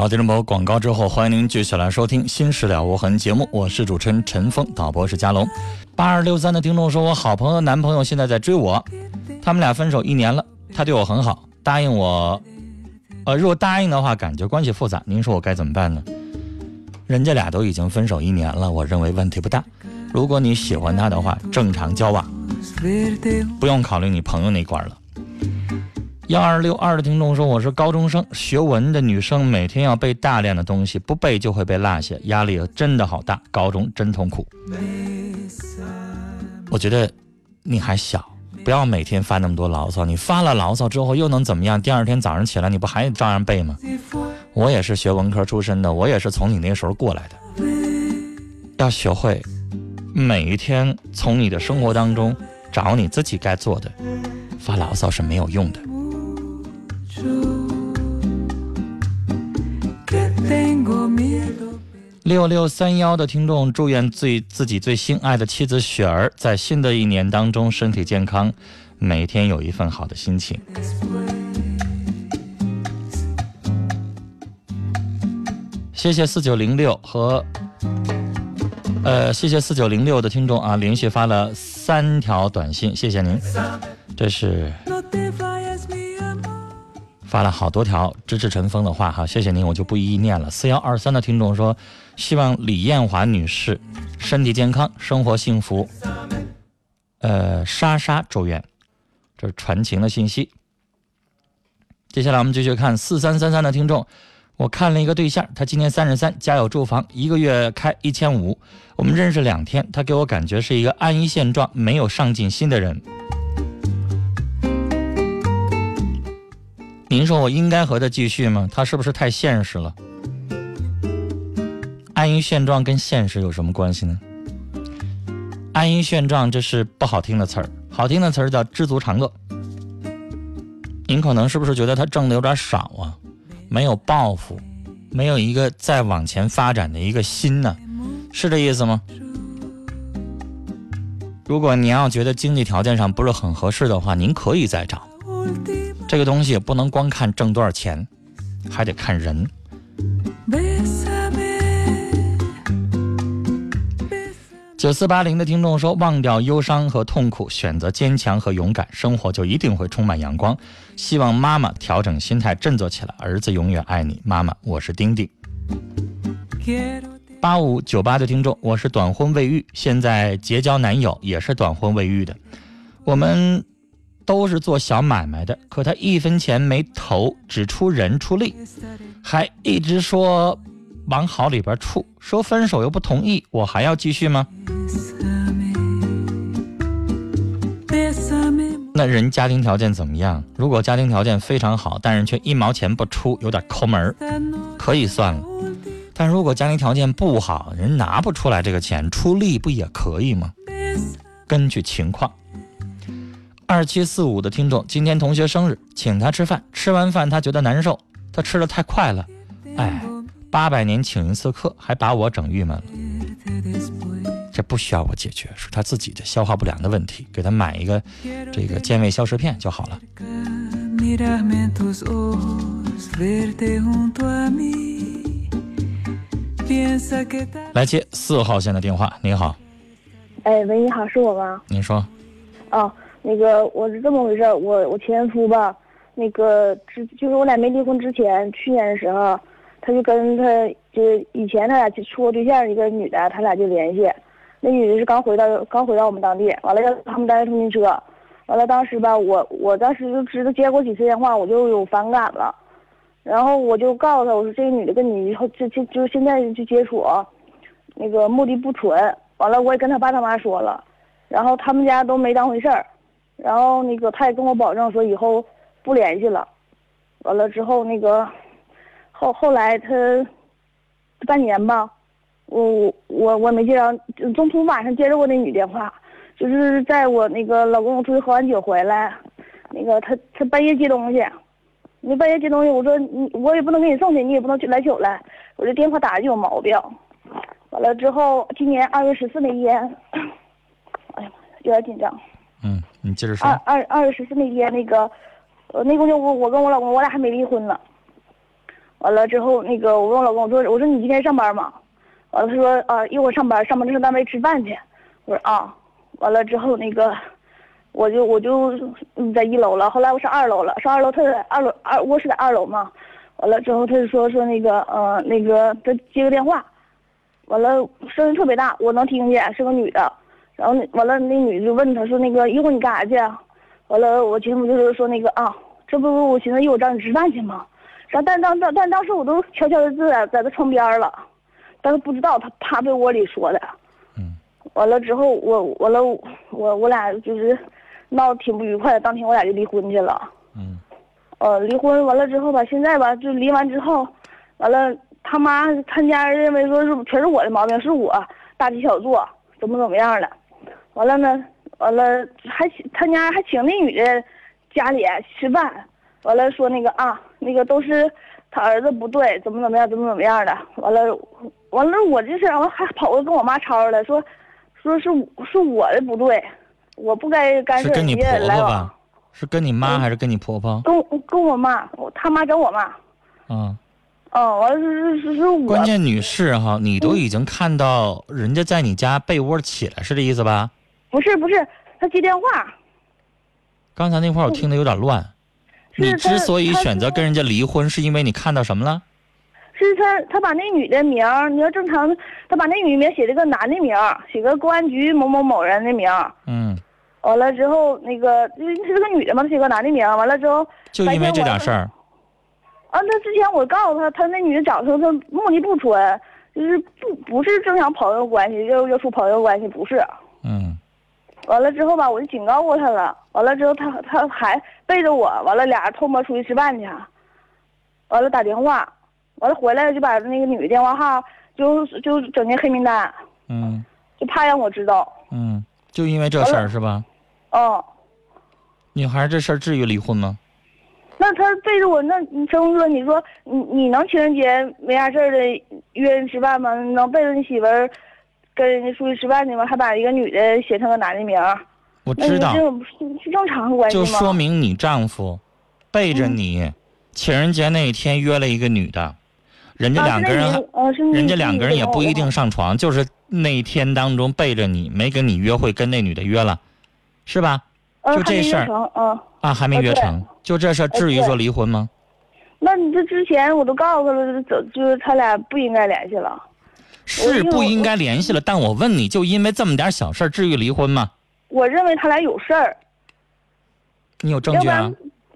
好，听众朋友，广告之后，欢迎您继续来收听《新事了无痕》节目，我是主持人陈峰，导播是佳龙。八二六三的听众说，我好朋友男朋友现在在追我，他们俩分手一年了，他对我很好，答应我，呃，如果答应的话，感觉关系复杂，您说我该怎么办呢？人家俩都已经分手一年了，我认为问题不大。如果你喜欢他的话，正常交往，不用考虑你朋友那块了。幺二六二的听众说：“我是高中生，学文的女生，每天要背大量的东西，不背就会被落下，压力真的好大。高中真痛苦。我觉得你还小，不要每天发那么多牢骚。你发了牢骚之后又能怎么样？第二天早上起来你不还照样背吗？我也是学文科出身的，我也是从你那时候过来的。要学会每一天从你的生活当中找你自己该做的，发牢骚是没有用的。”六六三幺的听众祝愿最自己最心爱的妻子雪儿在新的一年当中身体健康，每天有一份好的心情。谢谢四九零六和呃，谢谢四九零六的听众啊，连续发了三条短信，谢谢您，这是。发了好多条支持陈峰的话哈，谢谢您，我就不一一念了。四幺二三的听众说，希望李艳华女士身体健康，生活幸福。呃，莎莎祝愿，这是传情的信息。接下来我们继续看四三三三的听众，我看了一个对象，他今年三十三，家有住房，一个月开一千五，我们认识两天，他给我感觉是一个安于现状、没有上进心的人。您说我应该和他继续吗？他是不是太现实了？安于现状跟现实有什么关系呢？安于现状这是不好听的词儿，好听的词儿叫知足常乐。您可能是不是觉得他挣的有点少啊？没有抱负，没有一个再往前发展的一个心呢？是这意思吗？如果您要觉得经济条件上不是很合适的话，您可以再找。这个东西不能光看挣多少钱，还得看人。九四八零的听众说：“忘掉忧伤和痛苦，选择坚强和勇敢，生活就一定会充满阳光。”希望妈妈调整心态，振作起来。儿子永远爱你，妈妈，我是丁丁。八五九八的听众，我是短婚未育，现在结交男友也是短婚未育的。我们都是做小买卖的，可他一分钱没投，只出人出力，还一直说往好里边处，说分手又不同意，我还要继续吗？那人家庭条件怎么样？如果家庭条件非常好，但是却一毛钱不出，有点抠门儿，可以算了。但如果家庭条件不好，人拿不出来这个钱，出力不也可以吗？根据情况。二七四五的听众，今天同学生日，请他吃饭，吃完饭他觉得难受，他吃的太快了，哎，八百年请一次客，还把我整郁闷了。这不需要我解决，是他自己的消化不良的问题，给他买一个这个健胃消食片就好了。来接四号线的电话，您好。哎，喂，你好，是我吗？您说。哦，那个我是这么回事我我前夫吧，那个之就是我俩没离婚之前，去年的时候，他就跟他就是以前他俩处过对象一个女的，他俩就联系。那女的是刚回到刚回到我们当地，完了让他们单位通讯车，完了当时吧，我我当时就知道接过几次电话，我就有反感了。然后我就告诉他，我说这个女的跟你以后就就就现在就接触，那个目的不纯。完了我也跟他爸他妈说了，然后他们家都没当回事儿，然后那个他也跟我保证说以后不联系了。完了之后那个后后来他半年吧，我我我没接着，中途晚上接着过那女电话，就是在我那个老公出去喝完酒回来，那个他他半夜接东西。你半夜接东西，我说你我也不能给你送去，你也不能去来取来。我这电话打的就有毛病。完了之后，今年二月十四那天，哎呀妈，有点紧张。嗯，你接着说。二二二月十四那天，那个，呃，那公就我我跟我老公，我俩还没离婚呢。完了之后，那个我问我老公，我说我说你今天上班吗？完了他说啊一会儿上班，上班上单位吃饭去。我说啊，完了之后那个。我就我就在一楼了，后来我上二楼了，上二楼他在二楼二卧室在二楼嘛，完了之后他就说说那个呃那个他接个电话，完了声音特别大，我能听见是个女的，然后那完了那女的就问他说那个一会儿你干啥去？完了我前夫就是说那个啊，这不我寻思一会儿找你吃饭去吗？然后但当当但当时我都悄悄的在在他床边了，但是不知道他趴被窝里说的，嗯，完了之后我完了我我俩就是。闹得挺不愉快的，当天我俩就离婚去了。嗯，呃，离婚完了之后吧，现在吧，就离完之后，完了他妈他家认为说是全是我的毛病，是我大题小做，怎么怎么样的。完了呢，完了还他家还请那女的家里吃饭，完了说那个啊，那个都是他儿子不对，怎么怎么样，怎么怎么样的。完了，完了我这事儿，完还跑过跟我妈吵吵了，说说是是我的不对。我不该干涉是跟你婆婆吧？是跟你妈还是跟你婆婆？跟跟我妈，我他妈找我妈。嗯。哦，完了是是是我。关键女士哈，你都已经看到人家在你家被窝起来，是这意思吧？不是不是，他接电话。刚才那块我听的有点乱。你之所以选择跟人家离婚，是因为你看到什么了？是他，他把那女的名你要正常，他把那女名写了个男的名写个公安局某某某人的名嗯。完了之后，那个因为是个女的嘛，她写个男的名完了之后，就因为这点事儿。啊，那之前我告诉他，他那女的长得她目的不纯，就是不不是正常朋友关系，要要处朋友关系，不是。嗯。完了之后吧，我就警告过他了。完了之后，他他还背着我，完了俩人偷摸出去吃饭去，完了打电话。完了回来就把那个女的电话号就就整进黑名单，嗯，就怕让我知道，嗯，就因为这事儿是吧？哦，女孩这事儿至于离婚吗？那他背着我，那你成哥，你说你你能情人节没啥事儿的约人吃饭吗？能背着你媳妇儿跟人家出去吃饭去吗？还把一个女的写成个男的名儿？我知道，这是正常关系吗？就说明你丈夫背着你，情人节那一天约了一个女的。人家两个人，人家两个人也不一定上床，就是那一天当中背着你，没跟你约会，跟那女的约了，是吧？就这事儿，啊，还没约成，就这事儿，至于说离婚吗？那你这之前我都告诉他了，走就是他俩不应该联系了。是不应该联系了，但我问你，就因为这么点小事儿，至于离婚吗？我认为他俩有事儿，你有证据啊？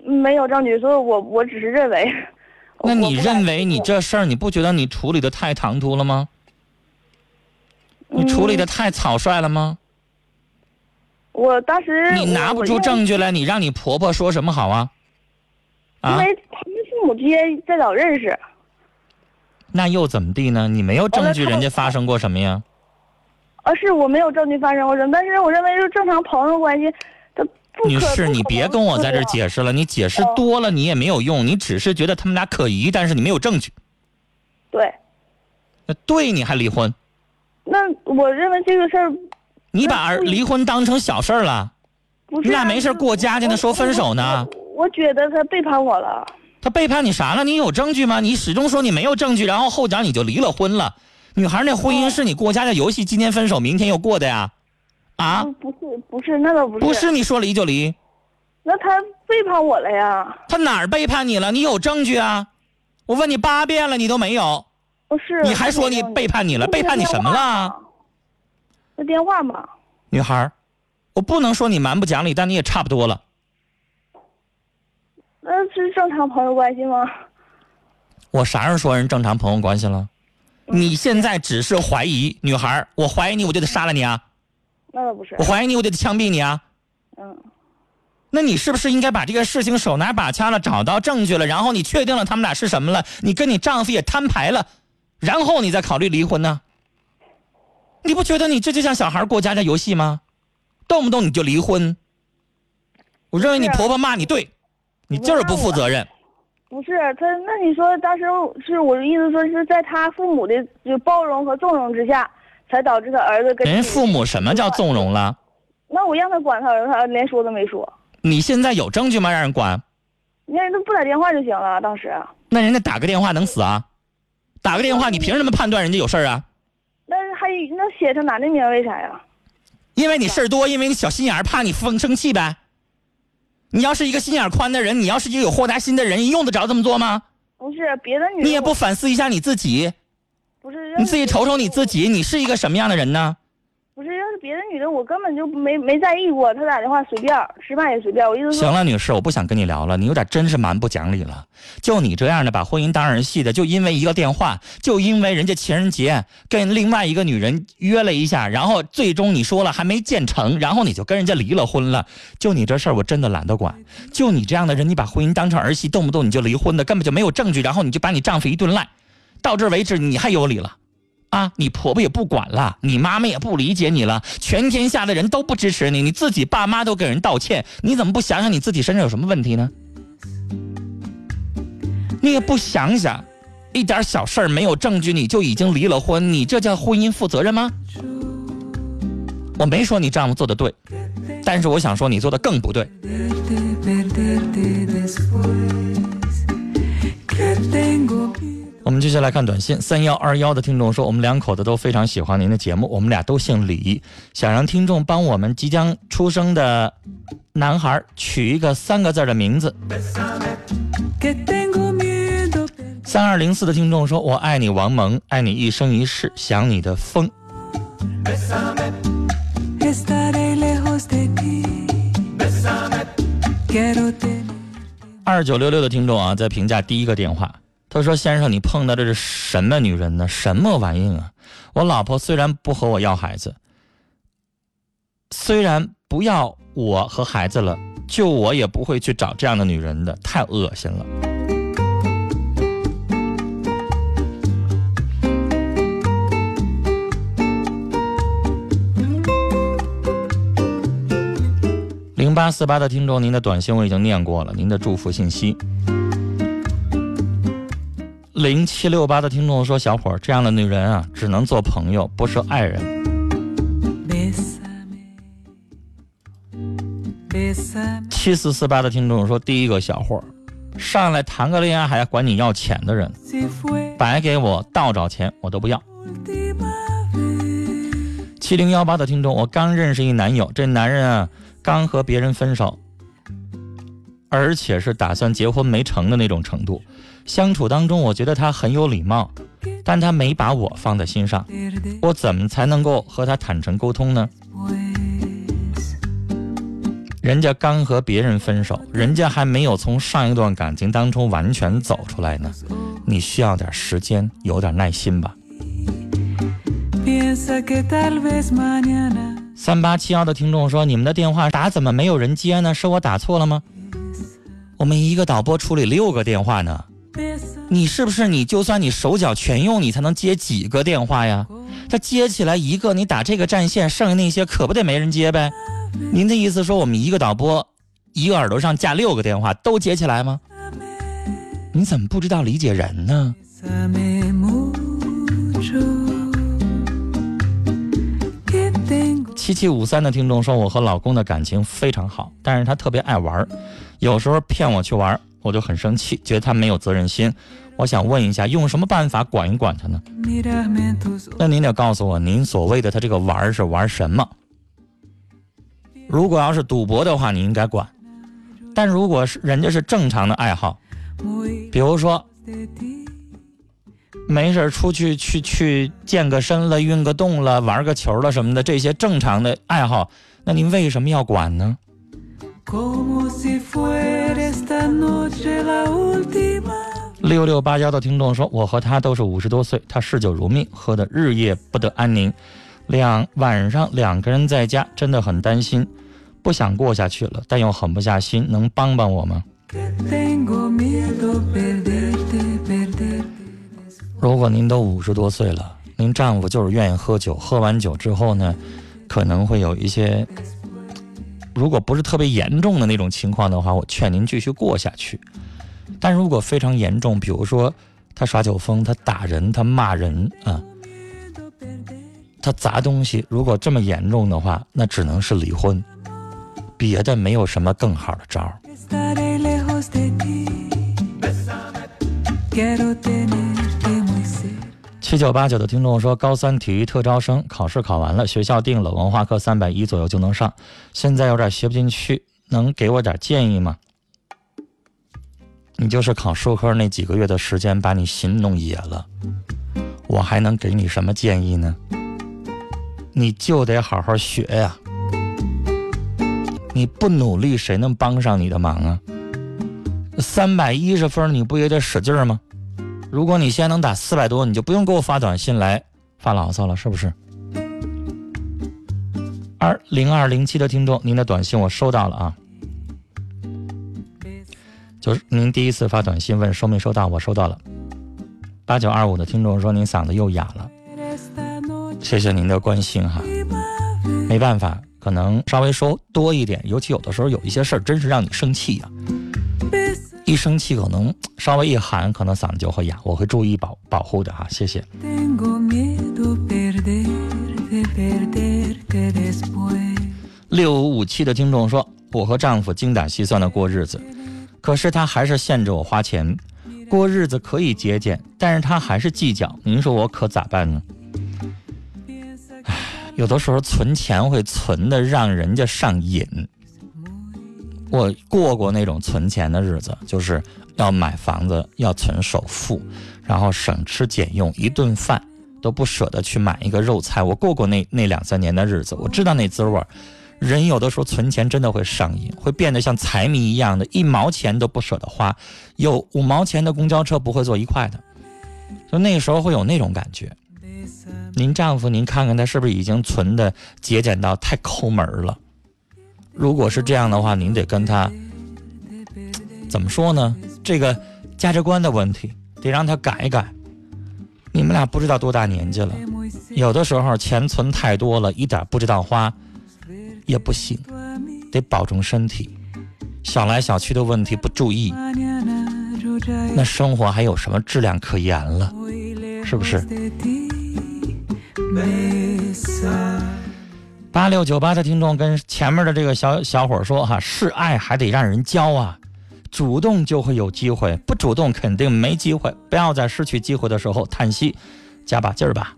没有证据，所以我我只是认为。那你认为你这事儿，你不觉得你处理的太唐突了吗？你处理的嗯太草率了吗？我当时你拿不出，证据来，你让你婆婆说什么好啊？啊因为因，为他们父母之间再早认识，那又怎么地呢？你没有证据，人家发生过什么呀？而是我没有证据发生过什么，但是我认为是正常朋友关系，他不可女士，你别跟我在这儿解释了，你解释哦多了你也没有用，你只是觉得他们俩可疑，但是你没有证据。对，那对你还离婚？那我认为这个事儿你把儿离婚当成小事儿了？不是啊你俩没事过家家呢，说分手呢？我我觉得他背叛我了，他背叛你啥了？你有证据吗？你始终说你没有证据，然后后脚你就离了婚了。女孩那婚姻是你过家家游戏，今天分手，明天又过的呀？啊，不不是不是那倒不是，不是你说离就离，那他背叛我了呀，他哪儿背叛你了？你有证据啊？我问你八遍了，你都没有，不是，你还说你背叛你了？背叛你什么了？？那电话嘛，女孩，我不能说你蛮不讲理，但你也差不多了。那是正常朋友关系吗？我啥时候说人正常朋友关系了？你现在只是怀疑，女孩儿，我怀疑你，我就得杀了你啊！那倒不是我，怀疑你，我就得枪毙你啊！嗯，那你是不是应该把这个事情手拿把掐了，找到证据了，然后你确定了他们俩是什么了，你跟你丈夫也摊牌了，然后你再考虑离婚呢？你不觉得你这就像小孩过家家游戏吗？动不动你就离婚。我认为你婆婆骂你对，你就是不负责任。不是他，那你说当时是我的意思说是在他父母的就包容和纵容之下，才导致他儿子跟人父母什么叫纵容了？那我让他管他儿子，他连说都没说，你现在有证据吗？让人管？你让人都不打电话就行了。当时，那人家打个电话能死啊？打个电话，你凭什么判断人家有事儿啊？那还那写他男的名为啥呀？因为你事儿多，因为你小心眼儿，怕你生生气呗。你要是一个心眼宽的人，你要是一个有豁达心的人，你用得着这么做吗？不是别的女的，你也不反思一下你自己，不是你自己瞅瞅你自，己，你是一个什么样的人呢？别的女的，我根本就没没在意过，他打电话随便，吃饭也随便。我意思说，行了，女士，我不想跟你聊了，你有点真是蛮不讲理了。就你这样的把婚姻当儿戏的，就因为一个电话，就因为人家情人节跟另外一个女人约了一下，然后最终你说了还没见成，然后你就跟人家离了婚了。就你这事儿，我真的懒得管。就你这样的人，你把婚姻当成儿戏，动不动你就离婚的，根本就没有证据，然后你就把你丈夫一顿赖，到这为止你还有理了。啊，你婆婆也不管了，你妈妈也不理解你了，全天下的人都不支持你，你自己爸妈都给人道歉，你怎么不想想你自己身上有什么问题呢？你也不想想，一点小事儿没有证据你就已经离了婚，你这叫婚姻负责任吗？我没说你丈夫做的对，但是我想说你做的更不对。们接下来看短信，三幺二幺的听众说，我们两口子都非常喜欢您的节目，我们俩都姓李，想让听众帮我们即将出生的男孩取一个三个字的名字。三二零四的听众说，我爱你王蒙，爱你一生一世，想你的风。二九六六的听众啊，在评价第一个电话，他说：“先生，你碰到的是什么女人呢？什么玩意啊？我老婆虽然不和我要孩子，虽然不要我和孩子了，就我也不会去找这样的女人的，太恶心了。”零八四八的听众，您的短信我已经念过了，您的祝福信息。零七六八的听众说：“小伙儿，这样的女人啊，只能做朋友，不是爱人。七四四八的听众说：“第一个小伙儿，上来谈个恋爱还管你要钱的人，白给我倒找钱我都不要。última vez. ”七零幺八的听众，我刚认识一男友，这男人啊，刚和别人分手，而且是打算结婚没成的那种程度。相处当中，我觉得他很有礼貌，但他没把我放在心上。我怎么才能够和他坦诚沟通呢？人家刚和别人分手，人家还没有从上一段感情当中完全走出来呢。你需要点时间，有点耐心吧。三八七幺的听众说：“你们的电话打怎么没有人接呢？是我打错了吗？我们一个导播处理六个电话呢，你是不是你就算你手脚全用，你才能接几个电话呀？他接起来一个，你打这个战线，剩下那些可不得没人接呗？您的意思说我们一个导播一个耳朵上架六个电话都接起来吗？你怎么不知道理解人呢？七七五三的听众说，我和老公的感情非常好，但是他特别爱玩，有时候骗我去玩，我就很生气，觉得他没有责任心。我想问一下，用什么办法管一管他呢？那您得告诉我，您所谓的他这个玩是玩什么？如果要是赌博的话，你应该管；但如果是人家是正常的爱好，比如说没事儿出去去去健个身了、运个动了、玩个球了什么的，这些正常的爱好，那您为什么要管呢？六六八幺的听众说，我和他都是五十多岁，他嗜酒如命，喝的日夜不得安宁，两晚上两个人在家，真的很担心，不想过下去了，但又狠不下心，能帮帮我吗？如果您都五十多岁了，您丈夫就是愿意喝酒，喝完酒之后呢，可能会有一些，如果不是特别严重的那种情况的话，我劝您继续过下去。但如果非常严重，比如说他耍酒疯，他打人，他骂人啊，他砸东西，如果这么严重的话，那只能是离婚，别的没有什么更好的招儿。七九八九的听众说，高三体育特招生考试考完了，学校定了文化课三百一左右就能上，现在有点学不进去，能给我点建议吗？你就是考数科那几个月的时间，把你心弄野了，我还能给你什么建议呢？你就得好好学呀、你不努力，谁能帮上你的忙啊？三百一十分，你不也得使劲吗？如果你现在能打四百多，你就不用给我发短信来发牢骚了，是不是？二零二零七的听众，您的短信我收到了啊，就是您第一次发短信问收没收到，我收到了。八九二五的听众说您嗓子又哑了，谢谢您的关心哈。没办法，可能稍微说多一点，尤其有的时候有一些事儿真是让你生气呀、一生气可能稍微一喊，可能嗓子就会哑，我会注意保保护的哈，谢谢。六五五七的听众说，我和丈夫精打细算的过日子，可是他还是限制我花钱。过日子可以节俭，但是他还是计较。您说我可咋办呢？唉，有的时候存钱会存的让人家上瘾。我过过那种存钱的日子，就是要买房子，要存首付，然后省吃俭用，一顿饭都不舍得去买一个肉菜。我过过那那两三年的日子，我知道那滋味儿。人有的时候存钱真的会上瘾，会变得像财迷一样的，一毛钱都不舍得花，有五毛钱的公交车不会坐一块的，就那时候会有那种感觉。您丈夫，您看看他是不是已经存的节俭到太抠门了？如果是这样的话，您得跟他怎么说呢？这个价值观的问题得让他改一改。你们俩不知道多大年纪了，有的时候钱存太多了，一点不知道花也不行，得保重身体。想来想去的问题不注意，那生活还有什么质量可言了？是不是？八六九八的听众跟前面的这个小小伙儿说哈，示爱还得让人教啊，主动就会有机会，不主动肯定没机会。不要在失去机会的时候叹息，加把劲儿吧。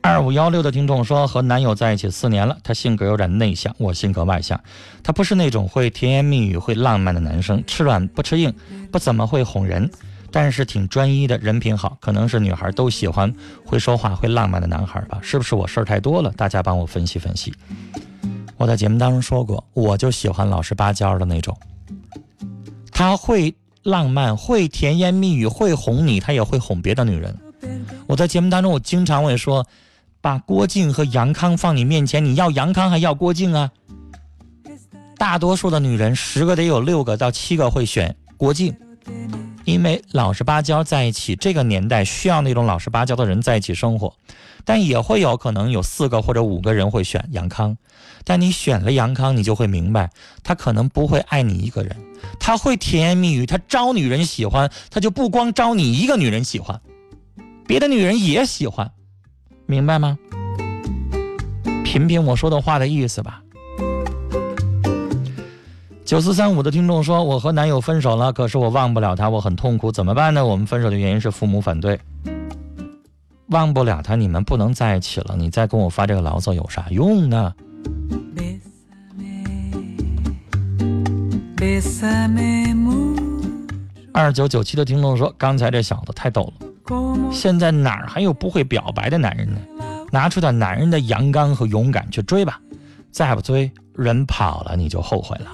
二五幺六的听众说，和男友在一起四年了，他性格有点内向，我性格外向。他不是那种会甜言蜜语、会浪漫的男生，吃软不吃硬，不怎么会哄人，但是挺专一的，人品好，可能是女孩都喜欢会说话、会浪漫的男孩吧？是不是我事儿太多了？大家帮我分析分析。我在节目当中说过，我就喜欢老实巴交的那种，他会浪漫，会甜言蜜语，会哄你，他也会哄别的女人。我在节目当中，我经常会说。把郭靖和杨康放你面前，你要杨康还要郭靖啊？大多数的女人，十个得有六个到七个会选郭靖，因为老实巴交在一起，这个年代需要那种老实巴交的人在一起生活。但也会有可能有四个或者五个人会选杨康，但你选了杨康，你就会明白，他可能不会爱你一个人，他会甜言蜜语，他招女人喜欢，他就不光招你一个女人喜欢，别的女人也喜欢。明白吗？品品我说的话的意思吧。九四三五的听众说：“我和男友分手了，可是我忘不了他，我很痛苦，怎么办呢？”我们分手的原因是父母反对。忘不了他，你们不能在一起了，你再跟我发这个牢骚有啥用呢？二九九七的听众说：“刚才这小子太逗了。”现在哪儿还有不会表白的男人呢？拿出点男人的阳刚和勇敢去追吧，再不追，人跑了你就后悔了。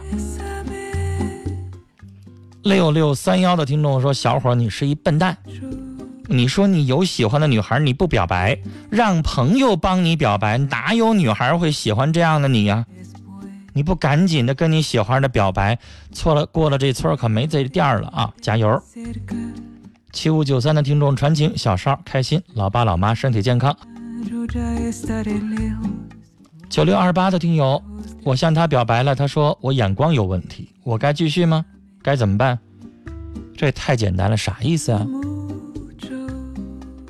六六三幺的听众说：“小伙，你是一笨蛋。你说你有喜欢的女孩，你不表白，让朋友帮你表白，哪有女孩会喜欢这样的你呀？你不赶紧的跟你喜欢的表白，错了，过了这村可没这店了啊！加油！”七五九三的听众传情，小邵开心，老爸老妈身体健康。九六二八的听友，我向他表白了，他说我眼光有问题，我该继续吗？该怎么办？这也太简单了，啥意思啊？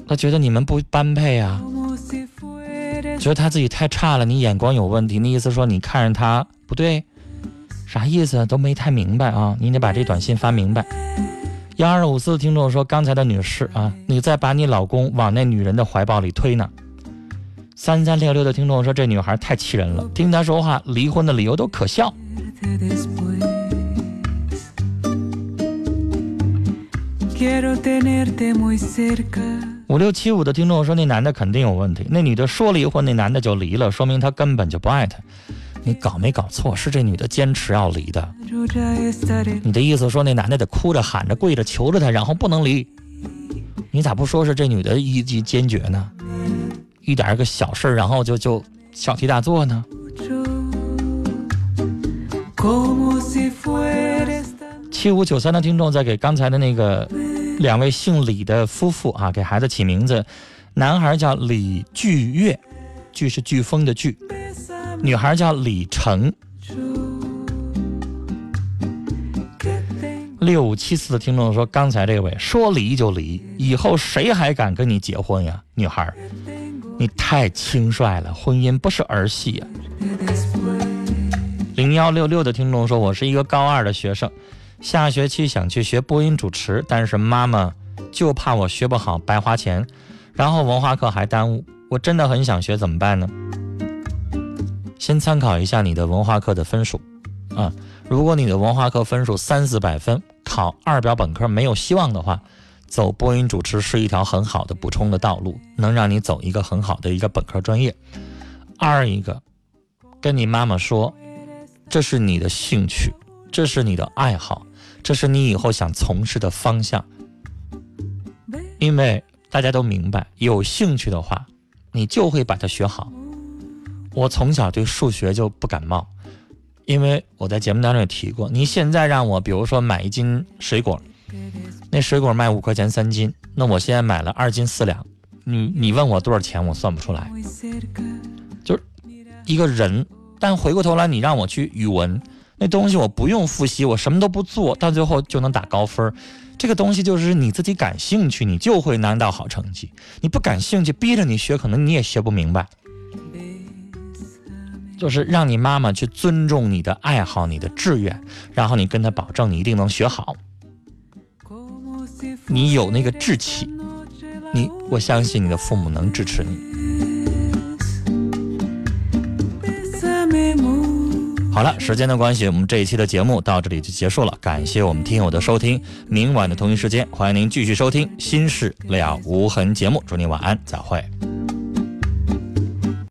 他觉得你们不般配啊，觉得他自己太差了，你眼光有问题，那意思说你看着他不对，啥意思都没太明白啊，你得把这短信发明白。幺二五四的听众说：“刚才的女士啊，你在把你老公往那女人的怀抱里推呢。”三三六六的听众说：“这女孩太气人了，听她说话，离婚的理由都可笑。”五六七五的听众说：“那男的肯定有问题，那女的说离婚，那男的就离了，说明他根本就不爱她。”你搞没搞错？是这女的坚持要离的。你的意思说那男的得哭着喊着跪着求着她，然后不能离？你咋不说是这女的一级坚决呢？一点个小事儿然后就就小题大做呢？七五九三的听众在给刚才的那个两位姓李的夫妇啊，给孩子起名字，男孩叫李巨月，巨是飓风的巨。女孩叫李成，六五七四的听众说：“刚才这位说离就离，以后谁还敢跟你结婚呀？”女孩，你太轻率了，婚姻不是儿戏呀。零幺六六的听众说：“我是一个高二的学生，下学期想去学播音主持，但是妈妈就怕我学不好白花钱，然后文化课还耽误。我真的很想学，怎么办呢？”先参考一下你的文化课的分数，啊，如果你的文化课分数三四百分，考二表本科没有希望的话，走播音主持是一条很好的补充的道路，能让你走一个很好的一个本科专业。二一个，跟你妈妈说，这是你的兴趣，这是你的爱好，这是你以后想从事的方向。因为大家都明白，有兴趣的话，你就会把它学好。我从小对数学就不感冒，因为我在节目当中也提过。你现在让我，比如说买一斤水果，那水果卖五块钱三斤，那我现在买了二斤四两，你你问我多少钱，我算不出来。就是一个人，但回过头来你让我去语文，那东西我不用复习，我什么都不做到最后就能打高分。这个东西就是你自己感兴趣，你就会拿到好成绩；你不感兴趣，逼着你学，可能你也学不明白。就是让你妈妈去尊重你的爱好、你的志愿，然后你跟她保证你一定能学好。你有那个志气你我相信你的父母能支持你。好了时间的关系我们这一期的节目到这里就结束了感谢我们听友的收听明晚的同一时间欢迎您继续收听心事了无痕节目祝您晚安再会。